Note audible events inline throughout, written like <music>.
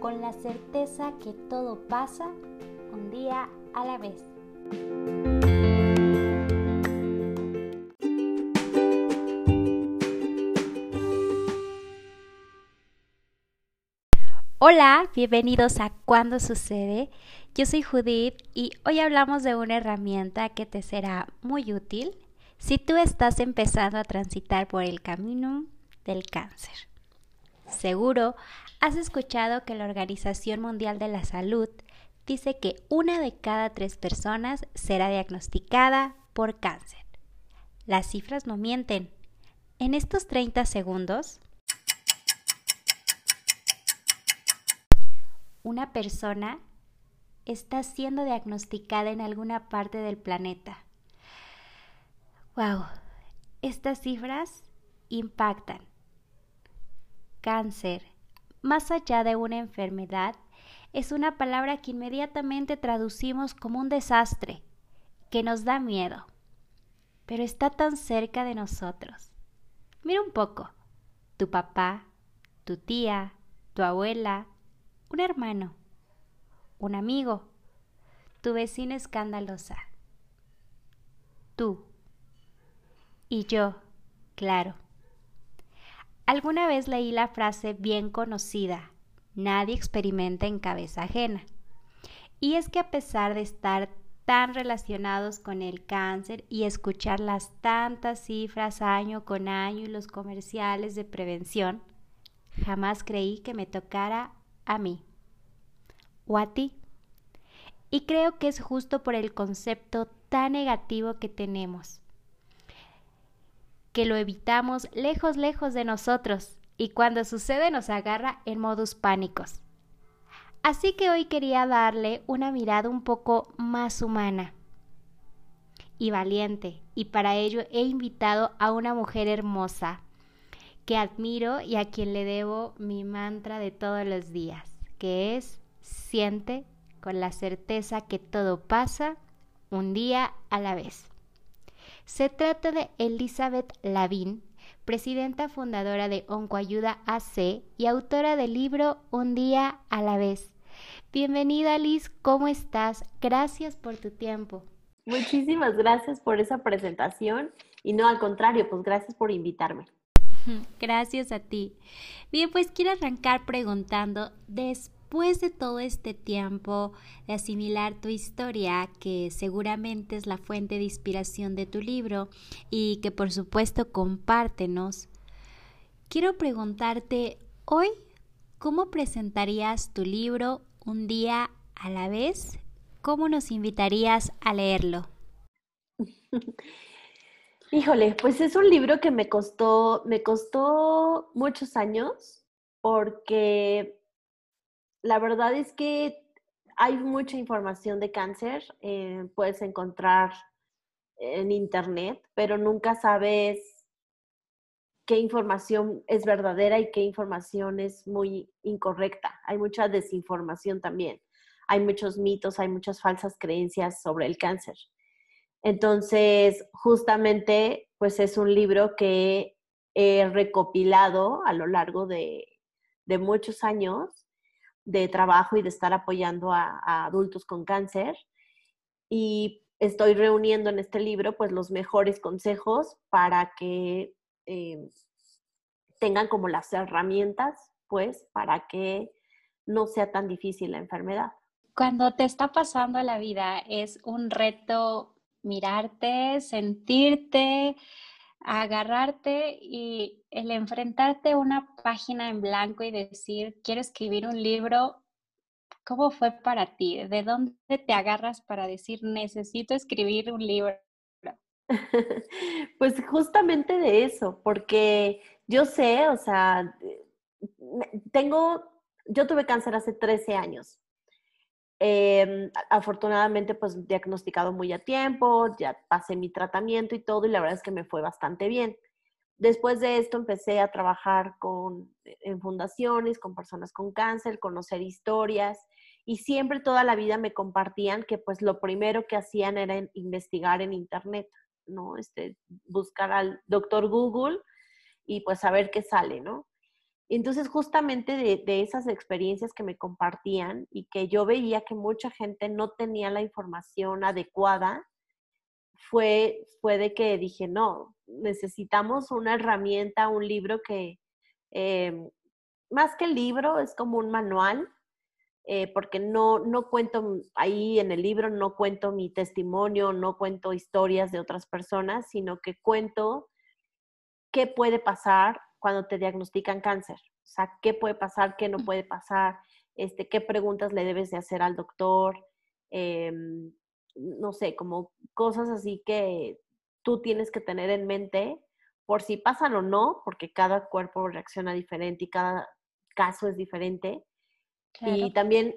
con la certeza que todo pasa un día a la vez. Hola, bienvenidos a Cuando sucede. Yo soy Judith y hoy hablamos de una herramienta que te será muy útil si tú estás empezando a transitar por el camino del cáncer. Seguro has escuchado que la Organización Mundial de la Salud dice que una de cada tres personas será diagnosticada por cáncer. Las cifras no mienten. En estos 30 segundos una persona está siendo diagnosticada en alguna parte del planeta. Wow, estas cifras impactan. Cáncer, más allá de una enfermedad, es una palabra que inmediatamente traducimos como un desastre, que nos da miedo, pero está tan cerca de nosotros. Mira un poco, tu papá, tu tía, tu abuela, un hermano, un amigo, tu vecina escandalosa, tú y yo, claro. Alguna vez leí la frase bien conocida, nadie experimenta en cabeza ajena. Y es que a pesar de estar tan relacionados con el cáncer y escuchar las tantas cifras año con año y los comerciales de prevención, jamás creí que me tocara a mí o a ti. Y creo que es justo por el concepto tan negativo que tenemos, que lo evitamos lejos, lejos de nosotros y cuando sucede nos agarra en modus pánicos. Así que hoy quería darle una mirada un poco más humana y valiente, y para ello he invitado a una mujer hermosa que admiro y a quien le debo mi mantra de todos los días que es siente con la certeza que todo pasa un día a la vez. Se trata de Elizabeth Lavin, presidenta fundadora de Oncoayuda AC y autora del libro Un día a la vez. Bienvenida Liz, ¿cómo estás? Gracias por tu tiempo. Muchísimas gracias por esa presentación y no al contrario, pues gracias por invitarme. <laughs> Gracias a ti. Bien, pues quiero arrancar preguntando, después de todo este tiempo de asimilar tu historia, que seguramente es la fuente de inspiración de tu libro y que por supuesto compártenos, quiero preguntarte hoy, ¿cómo presentarías tu libro un día a la vez? ¿Cómo nos invitarías a leerlo? <laughs> Híjole, pues es un libro que me costó, me costó muchos años porque la verdad es que hay mucha información de cáncer, eh, puedes encontrar en internet, pero nunca sabes qué información es verdadera y qué información es muy incorrecta. Hay mucha desinformación también. Hay muchos mitos, hay muchas falsas creencias sobre el cáncer. Entonces, justamente, pues es un libro que he recopilado a lo largo de, muchos años de trabajo y de estar apoyando a, adultos con cáncer. Y estoy reuniendo en este libro pues los mejores consejos para que eh, tengan como las herramientas pues para que no sea tan difícil la enfermedad. Cuando te está pasando la vida es un reto mirarte, sentirte, agarrarte y el enfrentarte a una página en blanco y decir, quiero escribir un libro, ¿cómo fue para ti? ¿De dónde te agarras para decir, necesito escribir un libro? <laughs> Pues justamente de eso, porque yo sé, o sea, tengo, yo tuve cáncer hace 13 años Em, afortunadamente, pues diagnosticado muy a tiempo, ya pasé mi tratamiento y todo, y la verdad es que me fue bastante bien. Después de esto empecé a trabajar con, eh, en fundaciones, con personas con cáncer, conocer historias, y siempre toda la vida me compartían que pues lo primero que hacían era investigar en internet, ¿no? Este, buscar al doctor Google y pues saber qué sale, ¿no? Entonces justamente de, esas experiencias que me compartían y que yo veía que mucha gente no tenía la información adecuada, fue, fue de que dije, no, necesitamos una herramienta, un libro que, eh, más que libro, es como un manual, eh, porque no, no cuento ahí en el libro, no cuento mi testimonio, no cuento historias de otras personas, sino que cuento qué puede pasar cuando te diagnostican cáncer. O sea, qué puede pasar, qué no puede pasar, este, qué preguntas le debes de hacer al doctor, em, no sé, como cosas así que tú tienes que tener en mente por si pasan o no, porque cada cuerpo reacciona diferente y cada caso es diferente. Y también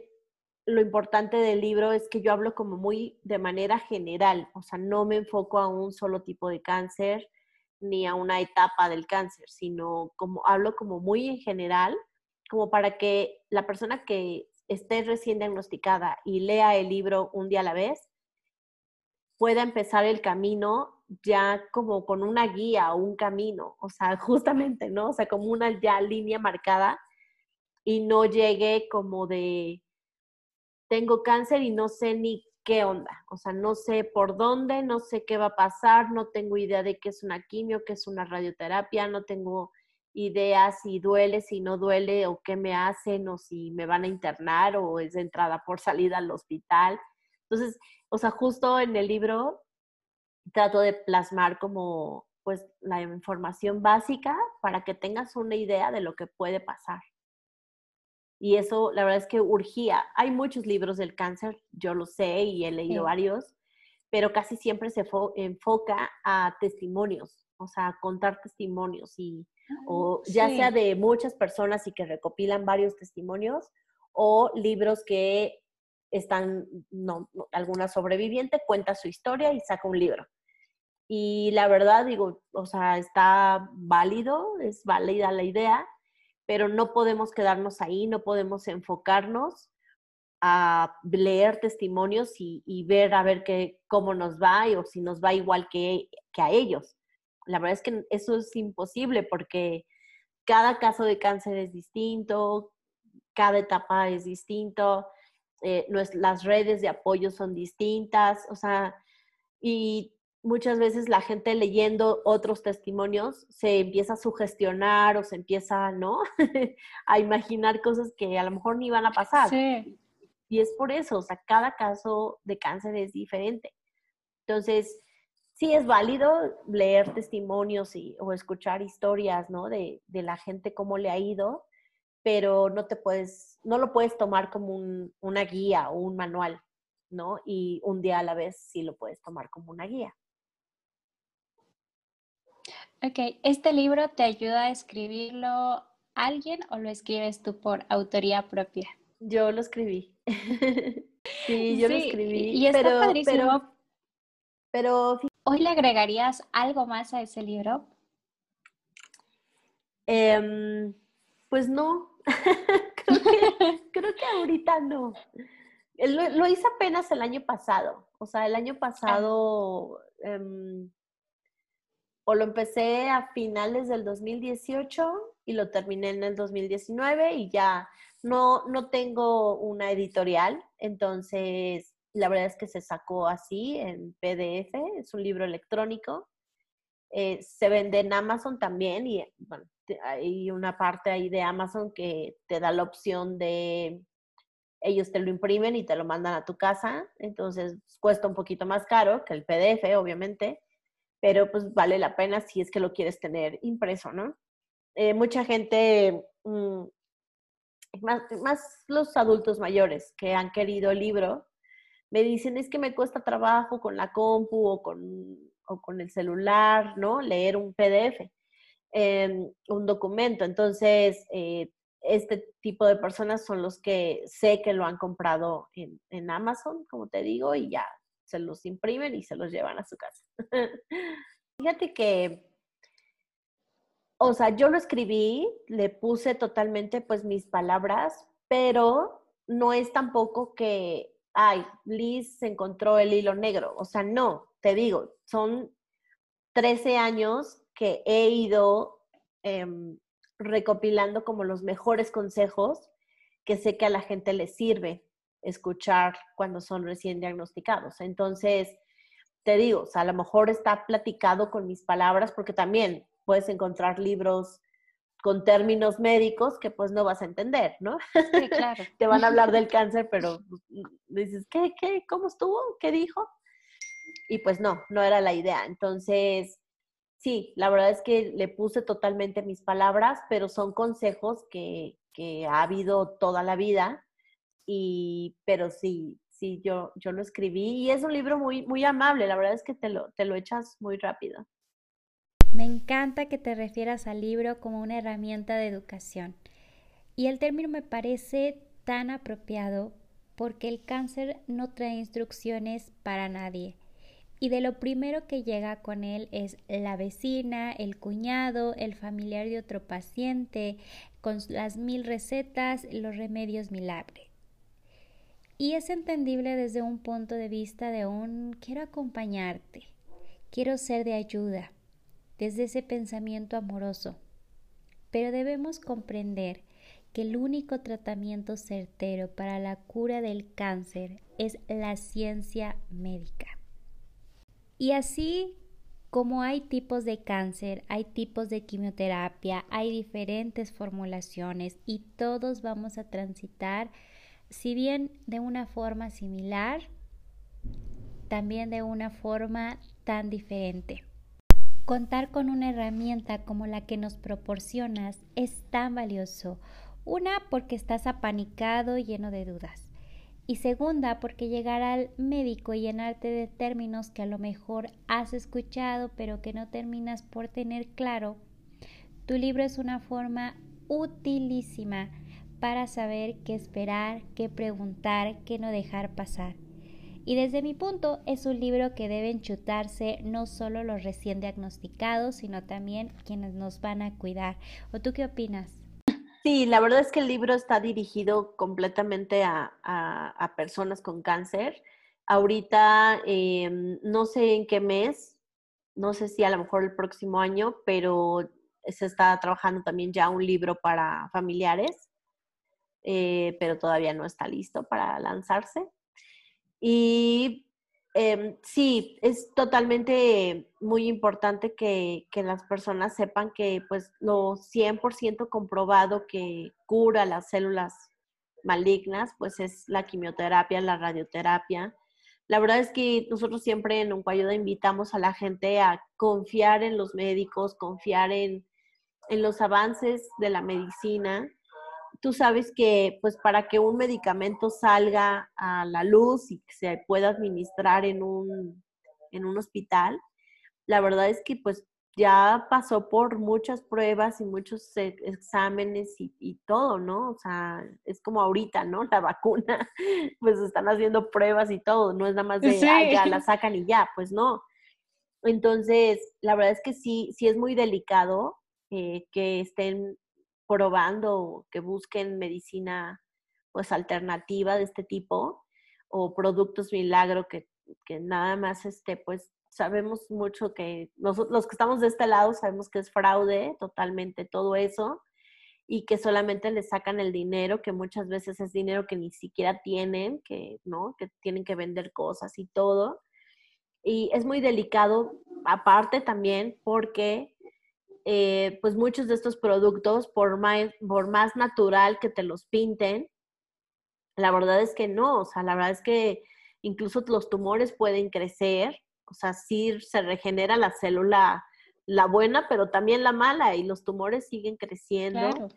lo importante del libro es que yo hablo como muy de manera general, o sea, no me enfoco a un solo tipo de cáncer ni a una etapa del cáncer, sino como hablo como muy en general, como para que la persona que esté recién diagnosticada y lea el libro un día a la vez, pueda empezar el camino ya como con una guía o un camino, o sea, <laughs> justamente, ¿no? O sea, como una ya línea marcada y no llegue como de, tengo cáncer y no sé ni qué onda, o sea, no sé por dónde, no sé qué va a pasar, no tengo idea de qué es una quimio, qué es una radioterapia, no tengo idea si duele, si no duele o qué me hacen o si me van a internar o es de entrada por <laughs> salida al hospital. Entonces, o sea, justo en el libro trato de plasmar como pues la información básica para que tengas una idea de lo que puede pasar. Y eso, la verdad es que urgía. Hay muchos libros del cáncer, yo lo sé y he leído varios, pero casi siempre se enfoca a testimonios, o sea, a contar testimonios y o ya sea de muchas personas y que recopilan varios testimonios o libros que están, no, alguna sobreviviente cuenta su historia y saca un libro. Y la verdad, digo, o sea, está válido, es válida la idea, pero no podemos quedarnos ahí, no podemos enfocarnos a leer testimonios y, ver a ver qué, cómo nos va o si nos va igual que, que a ellos. La verdad es que eso es imposible porque cada caso de cáncer es distinto, cada etapa es distinto, eh, las redes de apoyo son distintas, o sea, y muchas veces la gente leyendo otros testimonios se empieza a sugestionar o se empieza, ¿no? <laughs> a imaginar cosas que a lo mejor ni van a pasar. Sí. Y es por eso, o sea, cada caso de cáncer es diferente. Entonces, sí es válido leer testimonios y, o escuchar historias, ¿no? De, de la gente, cómo le ha ido, pero no te puedes, no lo puedes tomar como un, una guía o un manual, ¿no? Y un día a la vez sí lo puedes tomar como una guía. Ok, ¿este libro te ayuda a escribirlo alguien o lo escribes tú por autoría propia? Yo lo escribí. <laughs> sí, yo lo escribí. Y está pero, padrísimo. Pero, ¿Hoy le agregarías algo más a ese libro? Em, pues no. <laughs> <laughs> creo, que, ahorita no. Lo, hice apenas el año pasado. O sea, el año ah. pasado em, o lo empecé a finales del 2018 y lo terminé en el 2019 y ya no, no tengo una editorial, entonces la verdad es que se sacó así en PDF, es un libro electrónico. Eh, se vende en Amazon también y bueno, hay una parte ahí de Amazon que te da la opción de ellos te lo imprimen y te lo mandan a tu casa, entonces cuesta un poquito más caro que el PDF, obviamente, pero pues vale la pena si es que lo quieres tener impreso, ¿no? Eh, mucha gente, mm, más, más, los adultos mayores que han querido el libro, me dicen es que me cuesta trabajo con la compu o con, o con el celular, ¿no? Leer un PDF, em, un documento. Entonces, eh, este tipo de personas son los que sé que lo han comprado en, en Amazon, como te digo, y ya se los imprimen y se los llevan a su casa. <laughs> Fíjate que, o sea, yo lo escribí, le puse totalmente pues mis palabras, pero no es tampoco que, ay, Liz se encontró el hilo negro. O sea, no, te digo, son 13 años que he ido em, recopilando como los mejores consejos que sé que a la gente le sirve escuchar cuando son recién diagnosticados. Entonces, te digo, o sea, a lo mejor está platicado con mis palabras porque también puedes encontrar libros con términos médicos que pues no vas a entender, ¿no? Sí, claro. <laughs> Te van a hablar del cáncer, pero dices, ¿qué, qué, cómo estuvo? ¿Qué dijo? Y pues no, no era la idea. Entonces, sí, la verdad es que le puse totalmente mis palabras, pero son consejos que, que ha habido toda la vida. Y, pero sí, sí, yo, yo lo escribí y es un libro muy, muy amable. La verdad es que te lo, te lo echas muy rápido. Me encanta que te refieras al libro como una herramienta de educación. Y el término me parece tan apropiado porque el cáncer no trae instrucciones para nadie. Y de lo primero que llega con él es la vecina, el cuñado, el familiar de otro paciente, con las mil recetas, los remedios milagres. Y es entendible desde un punto de vista de un quiero acompañarte, quiero ser de ayuda, desde ese pensamiento amoroso. Pero debemos comprender que el único tratamiento certero para la cura del cáncer es la ciencia médica. Y así como hay tipos de cáncer, hay tipos de quimioterapia, hay diferentes formulaciones y todos vamos a transitar, si bien de una forma similar, también de una forma tan diferente. Contar con una herramienta como la que nos proporcionas es tan valioso. Una, porque estás apanicado y lleno de dudas. Y segunda, porque llegar al médico y llenarte de términos que a lo mejor has escuchado pero que no terminas por tener claro, tu libro es una forma utilísima para saber qué esperar, qué preguntar, qué no dejar pasar. Y desde mi punto es un libro que deben chutarse no solo los recién diagnosticados, sino también quienes nos van a cuidar. ¿O tú qué opinas? Sí, la verdad es que el libro está dirigido completamente a, personas con cáncer. Ahorita em, no sé en qué mes, no sé si a lo mejor el próximo año, pero se está trabajando también ya un libro para familiares, eh, pero todavía no está listo para lanzarse. Y em, sí, es totalmente muy importante que, las personas sepan que pues lo 100% comprobado que cura las células malignas, pues es la quimioterapia, la radioterapia. La verdad es que nosotros siempre en Uncuayuda invitamos a la gente a confiar en los médicos, confiar en, en los avances de la medicina tú sabes que pues para que un medicamento salga a la luz y se pueda administrar en un, en un hospital, la verdad es que pues ya pasó por muchas pruebas y muchos e, exámenes y, todo, ¿no? O sea, es como ahorita, ¿no? La <laughs> vacuna, pues están haciendo pruebas y todo, no es nada más de, ya la <laughs> sacan y ya, pues no. Entonces, la verdad es que sí, sí es muy delicado eh, que estén probando que busquen medicina pues alternativa de este tipo o productos milagro que, que nada más este pues sabemos mucho que nosotros los que estamos de este lado sabemos que es fraude totalmente todo eso y que solamente le sacan el dinero, que muchas veces es dinero que ni siquiera tienen, que no, que tienen que vender cosas y todo. Y es muy delicado aparte también porque eh, pues muchos de estos productos, por más, por más natural que te los pinten, la verdad es que no, o sea, la verdad es que incluso los tumores pueden crecer, o sea, sí se regenera la célula, la buena, pero también la mala, y los tumores siguen creciendo.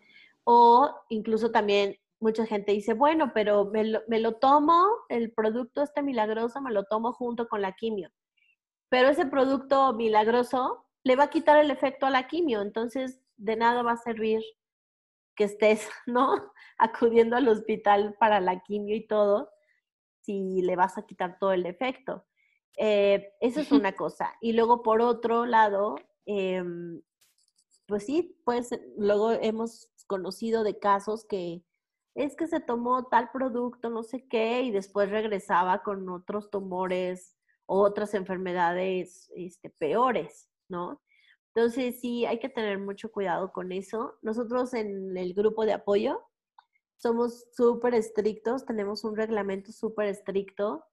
O incluso también mucha gente dice, bueno, pero me lo, me lo tomo, el producto este milagroso, me lo tomo junto con la quimio. Pero ese producto milagroso le va a quitar el efecto a la quimio, entonces de nada va a servir que estés, <laughs> ¿no? Acudiendo al hospital para la quimio y todo, si le vas a quitar todo el efecto. Eh, eso es una cosa. Y luego, por otro lado, em, pues sí, pues luego hemos conocido de casos que es que se tomó tal producto, no sé qué, y después regresaba con otros tumores, otras enfermedades este, peores. ¿No? Entonces sí, hay que tener mucho cuidado con eso. Nosotros en el grupo de apoyo somos súper estrictos, tenemos un reglamento súper estricto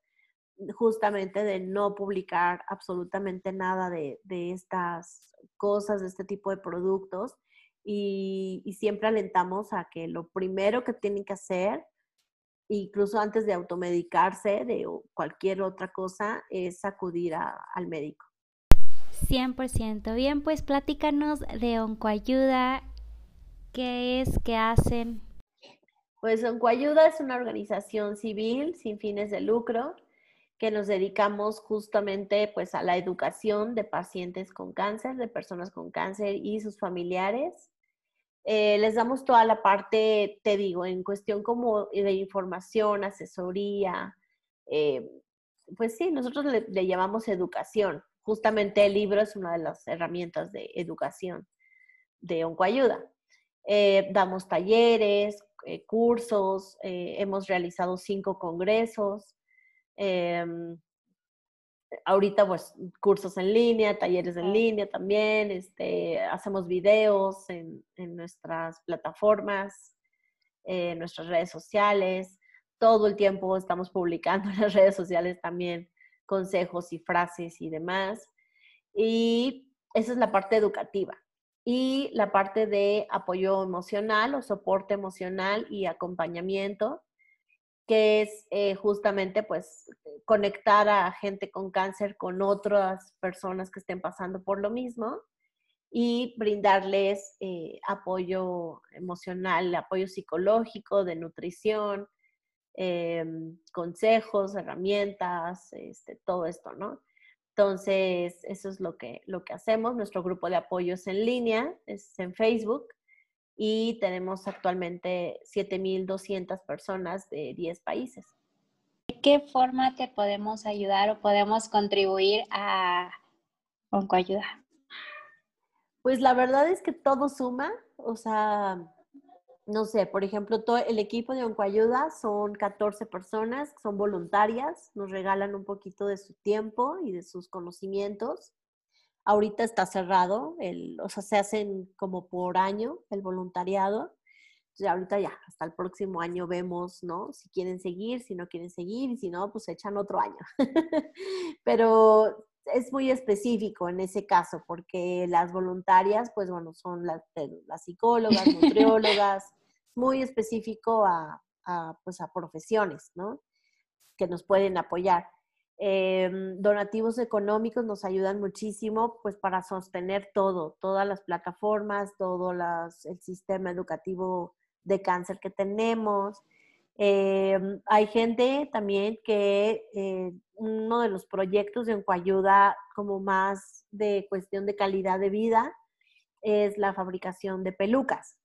justamente de no publicar absolutamente nada de, estas cosas, de este tipo de productos. Y, siempre alentamos a que lo primero que tienen que hacer, incluso antes de automedicarse de cualquier otra cosa, es acudir al médico. 100%. Bien, pues platícanos de Oncoayuda, qué es, qué hacen. Pues Oncoayuda es una organización civil sin fines de lucro que nos dedicamos justamente pues a la educación de pacientes con cáncer, de personas con cáncer y sus familiares. Eh, les damos toda la parte, te digo, en cuestión como de información, asesoría. Eh, pues sí, nosotros le llamamos educación justamente el libro es una de las herramientas de educación de Oncoayuda. Eh, damos talleres, eh, cursos, eh, hemos realizado cinco congresos. Ahorita, pues, cursos en línea, talleres en línea también. Este, hacemos videos en, en nuestras plataformas, en nuestras redes sociales. Todo el tiempo estamos publicando <laughs> en las redes sociales también consejos y frases y demás. Y esa es la parte educativa. Y la parte de apoyo emocional o soporte emocional y acompañamiento, que es eh, justamente pues conectar a gente con cáncer con otras personas que estén pasando por lo mismo y brindarles eh, apoyo emocional, apoyo psicológico, de nutrición, Em, consejos, herramientas, este, todo esto, ¿no? Entonces, eso es lo que, lo que hacemos. Nuestro grupo de apoyo es en línea, es en Facebook y tenemos actualmente 7.200 personas de 10 países. ¿De qué forma te podemos ayudar o podemos contribuir a Oncoayuda? Pues la verdad es que todo suma, o sea, no sé, por ejemplo, todo el equipo de Oncoayuda son 14 personas, son voluntarias, nos regalan un poquito de su tiempo y de sus conocimientos. Ahorita está cerrado, el, o sea, se hacen como por año el voluntariado. Entonces, ahorita ya, hasta el próximo año vemos, ¿no? Si quieren seguir, si no quieren seguir, y si no, pues echan otro año. <laughs> Pero es muy específico en ese caso, porque las voluntarias, pues bueno, son las, las psicólogas, <laughs> nutriólogas, muy específico a, pues a profesiones, ¿no? Que nos pueden apoyar. Em, donativos económicos nos ayudan muchísimo, pues para sostener todo, todas las plataformas, todo el sistema educativo de cáncer que tenemos. Em, hay gente también que eh, uno de los proyectos de ayuda como más de cuestión de calidad de vida es la fabricación de pelucas.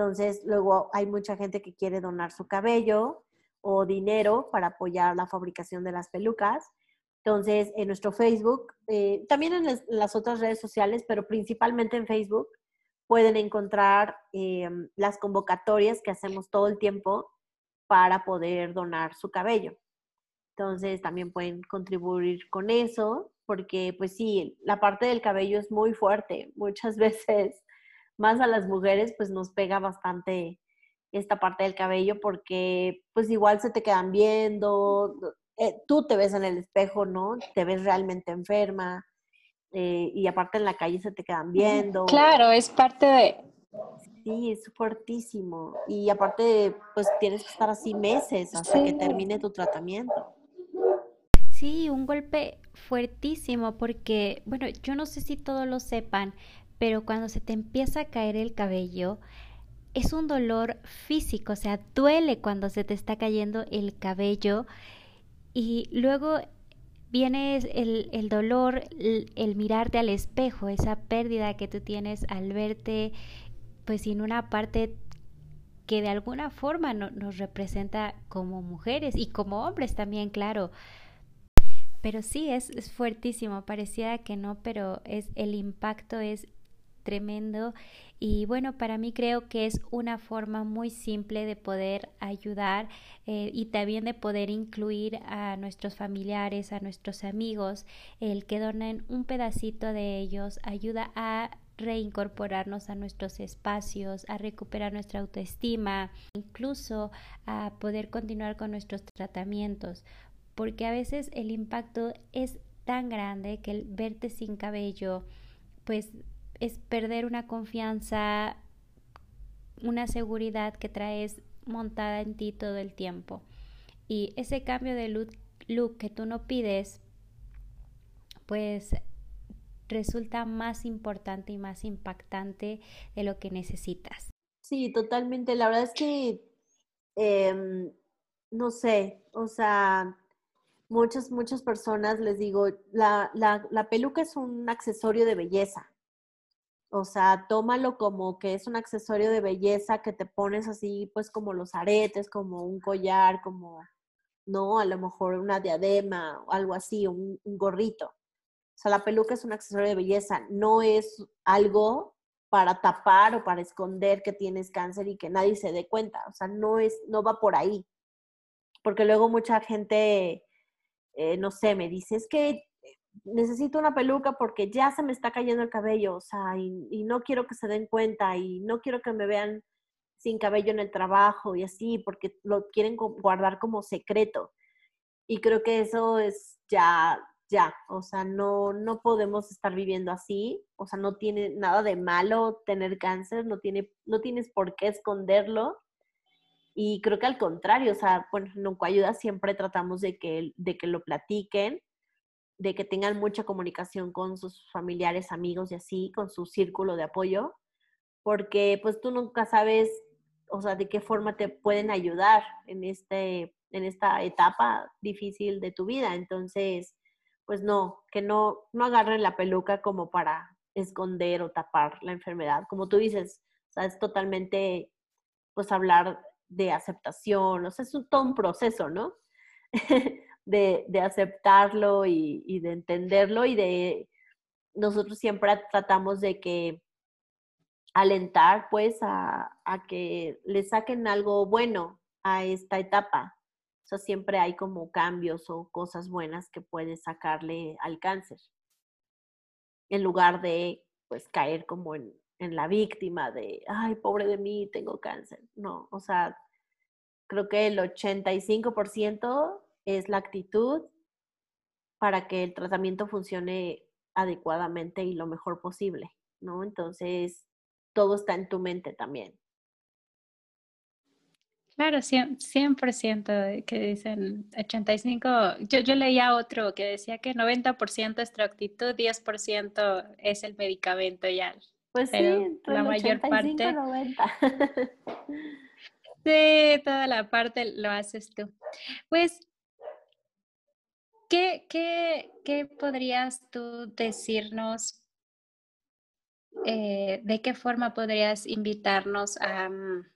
Entonces, luego hay mucha gente que quiere donar su cabello o dinero para apoyar la fabricación de las pelucas. Entonces, en nuestro Facebook, eh, también en las otras redes sociales, pero principalmente en Facebook, pueden encontrar em, las convocatorias que hacemos todo el tiempo para poder donar su cabello. Entonces también pueden contribuir con eso, porque pues sí, la parte del cabello es muy fuerte. Muchas <laughs> veces, más a las mujeres, pues nos pega bastante esta parte del cabello porque pues igual se te quedan viendo, eh, tú te ves en el espejo, ¿no? Te ves realmente enferma eh, y aparte en la calle se te quedan viendo. Claro, es parte de, Sí, es fuertísimo. Y aparte, pues tienes que estar así meses hasta que termine tu tratamiento. Sí, un golpe fuertísimo porque, bueno, yo no sé si todos lo sepan, pero cuando se te empieza a caer el cabello, es un dolor físico, o sea, duele cuando se te está cayendo el cabello y luego viene el, el dolor, el, mirarte al espejo, esa pérdida que tú tienes al verte pues sin una parte que de alguna forma nos representa como mujeres y como hombres también, claro. Pero sí, es, fuertísimo, pareciera que no, pero es, el impacto es tremendo. Y bueno, para mí creo que es una forma muy simple de poder ayudar eh, y también de poder incluir a nuestros familiares, a nuestros amigos, el que donen un pedacito de ellos ayuda a reincorporarnos a nuestros espacios, a recuperar nuestra autoestima, incluso a poder continuar con nuestros tratamientos, porque a veces el impacto es tan grande que el verte sin cabello, pues es perder una confianza, una seguridad que traes montada en ti todo el tiempo. Y ese cambio de look, que tú no pides, pues resulta más importante y más impactante de lo que necesitas. Sí, totalmente. La verdad es que, em, no sé, o sea, muchas, muchas personas les digo, la, la, la peluca es un accesorio de belleza. O sea, tómalo como que es un accesorio de belleza que te pones así, pues como los aretes, como un collar, como, ¿no? A lo mejor una diadema o algo así, un, gorrito. O sea, la peluca es un accesorio de belleza, no es algo para tapar o para esconder que tienes cáncer y que nadie se dé cuenta. O sea, no es, no va por ahí. Porque luego mucha gente, eh, no sé, me dice, es que necesito una peluca porque ya se me está cayendo el cabello, o sea, y, no quiero que se den cuenta y no quiero que me vean sin cabello en el trabajo y así, porque lo quieren guardar como secreto. Y creo que eso es ya, ya, o sea, no, no podemos estar viviendo así, o sea, no tiene nada de malo tener cáncer, no, tiene, no tienes por qué esconderlo. Y creo que al contrario, o sea, bueno, nunca ayuda, siempre tratamos de que, de que lo platiquen de que tengan mucha comunicación con sus familiares, amigos y así, con su círculo de apoyo, porque pues tú nunca sabes, o sea, de qué forma te pueden ayudar en, este, en esta etapa difícil de tu vida. Entonces, pues no, que no, no agarren la peluca como para esconder o tapar la enfermedad. Como tú dices, es totalmente, pues hablar de aceptación, o sea, es todo un proceso, ¿no? <laughs> de, aceptarlo y, de entenderlo y de nosotros siempre tratamos de que alentar pues a, que le saquen algo bueno a esta etapa. O siempre hay como cambios o cosas buenas que puedes sacarle al cáncer. En lugar de pues caer como en, en la víctima de, ay, pobre de mí, tengo cáncer. No, o sea, creo que el 85% es la actitud para que el tratamiento funcione adecuadamente y lo mejor posible, ¿no? Entonces, todo está en tu mente también. Claro, 100%, que dicen 85. Yo, yo leía otro que decía que 90% es tu actitud, 10% es el medicamento ya. Pues sí, la mayor 85, parte. 90. <laughs> sí, toda la parte lo haces tú. Pues ¿Qué, qué, podrías tú decirnos? Eh, ¿De qué forma podrías invitarnos a, mm,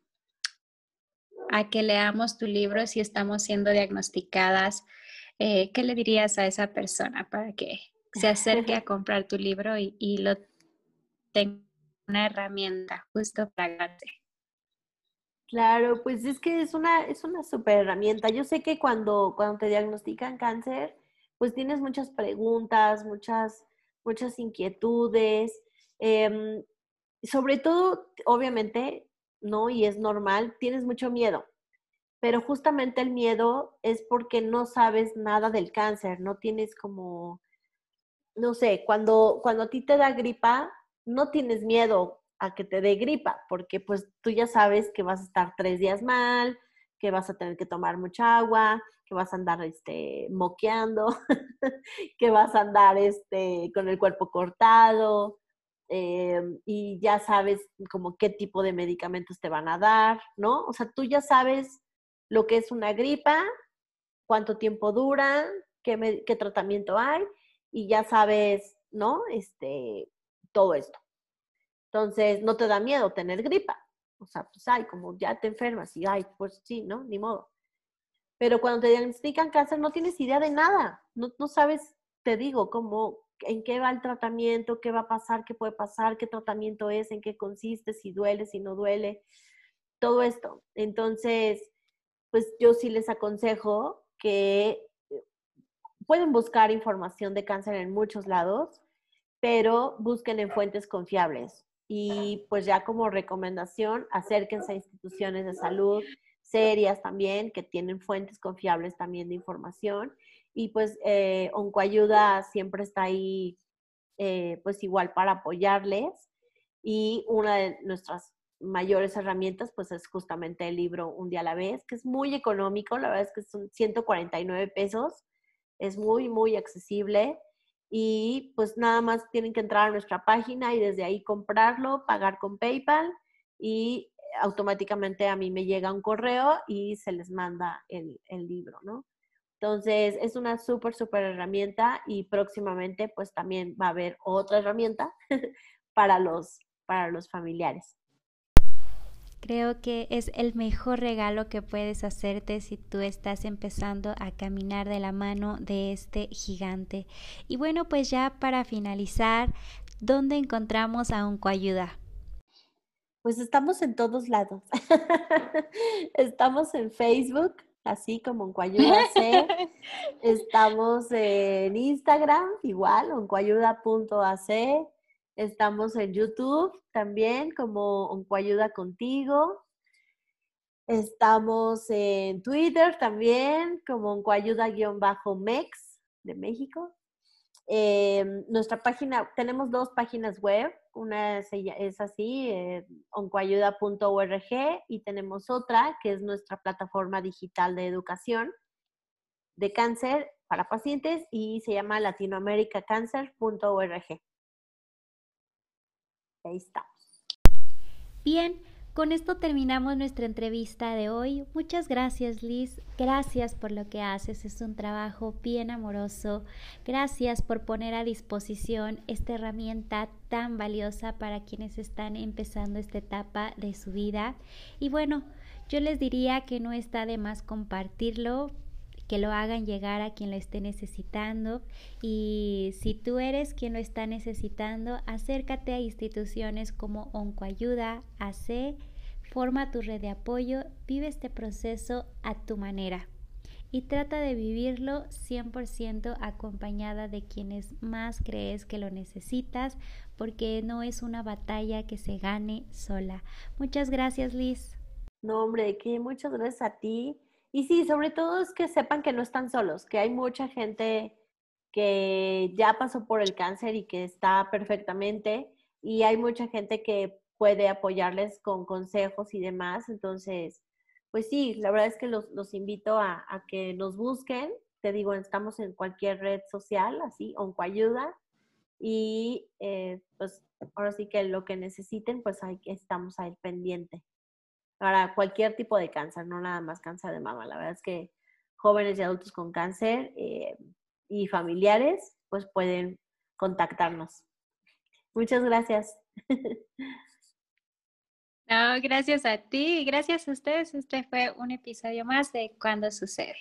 a que leamos tu libro si estamos siendo diagnosticadas? Eh, ¿Qué le dirías a esa persona para que se acerque a comprar tu libro y, y lo tenga una herramienta justo para ganarte? Claro, pues es que es una, es una super herramienta. Yo sé que cuando, cuando te diagnostican cáncer, pues tienes muchas preguntas, muchas, muchas inquietudes. Em, sobre todo, obviamente, ¿no? Y es normal, tienes mucho miedo. Pero justamente el miedo es porque no sabes nada del cáncer, no tienes como, no sé, cuando, cuando a ti te da gripa, no tienes miedo a que te dé gripa, porque pues tú ya sabes que vas a estar tres días mal, que vas a tener que tomar mucha agua, que vas a andar este, moqueando, <laughs> que vas a andar este, con el cuerpo cortado, eh, y ya sabes como qué tipo de medicamentos te van a dar, ¿no? O sea, tú ya sabes lo que es una gripa, cuánto tiempo dura, qué, qué tratamiento hay, y ya sabes, ¿no? Este, todo esto. Entonces, no te da miedo tener gripa. O sea, pues, ay, como ya te enfermas y, ay, pues sí, ¿no? Ni modo. Pero cuando te diagnostican cáncer no tienes idea de nada, no, no sabes, te digo, cómo, en qué va el tratamiento, qué va a pasar, qué puede pasar, qué tratamiento es, en qué consiste, si duele, si no duele, todo esto. Entonces, pues yo sí les aconsejo que eh, pueden buscar información de cáncer en muchos lados, pero busquen en fuentes confiables. Y pues ya como recomendación, acérquense a instituciones de salud serias también, que tienen fuentes confiables también de información y pues eh, Oncoayuda siempre está ahí, eh, pues igual para apoyarles. Y una de nuestras mayores herramientas, pues es justamente el libro Un día a la vez, que es muy económico, la verdad es que son 149 pesos, es muy, muy accesible. Y pues nada más tienen que entrar a nuestra página y desde ahí comprarlo, pagar con PayPal y automáticamente a mí me llega un correo y se les manda el, el libro, ¿no? Entonces, es una súper, súper herramienta y próximamente pues también va a haber otra herramienta <laughs> para los, para los familiares. Creo que es el mejor regalo que puedes hacerte si tú estás empezando a caminar de la mano de este gigante. Y bueno, pues ya para finalizar, ¿dónde encontramos a Oncoayuda? Pues estamos en todos lados. <laughs> estamos en Facebook, así como Oncoayuda.ac. <laughs> Estamos en Instagram, igual, oncoayuda.ac. Estamos en YouTube también, como Oncoayuda Contigo. Estamos en Twitter también, como Oncoayuda-mex de México. Em, nuestra página, tenemos dos páginas web, una es, así, eh, oncoayuda.org y tenemos otra que es nuestra plataforma digital de educación de cáncer para pacientes y se llama latinoamericacancer.org. Ahí estamos. Bien, con esto terminamos nuestra entrevista de hoy. Muchas gracias Liz, gracias por lo que haces, es un trabajo bien amoroso. Gracias por poner a disposición esta herramienta tan valiosa para quienes están empezando esta etapa de su vida. Y bueno, yo les diría que no está de más compartirlo, que lo hagan llegar a quien lo esté necesitando y si tú eres quien lo está necesitando, acércate a instituciones como Oncoayuda, AC, forma tu red de apoyo, vive este proceso a tu manera y trata de vivirlo 100% acompañada de quienes más crees que lo necesitas porque no es una batalla que se gane sola. Muchas gracias Liz. No, hombre, que muchas gracias a ti y sí, sobre todo es que sepan que no están solos, que hay mucha gente que ya pasó por el cáncer y que está perfectamente y hay mucha gente que puede apoyarles con consejos y demás. Entonces, pues sí, la verdad es que los, invito a, que nos busquen. Te digo, estamos en cualquier red social, así, Oncoayuda. Y eh, pues ahora sí que lo que necesiten, pues ahí estamos ahí pendiente para cualquier tipo de cáncer, no nada más cáncer de mama. La verdad es que jóvenes y adultos con cáncer eh, y familiares, pues pueden contactarnos. Muchas gracias. <laughs> No, gracias a ti y gracias a ustedes. Este fue un episodio más de Cuando sucede.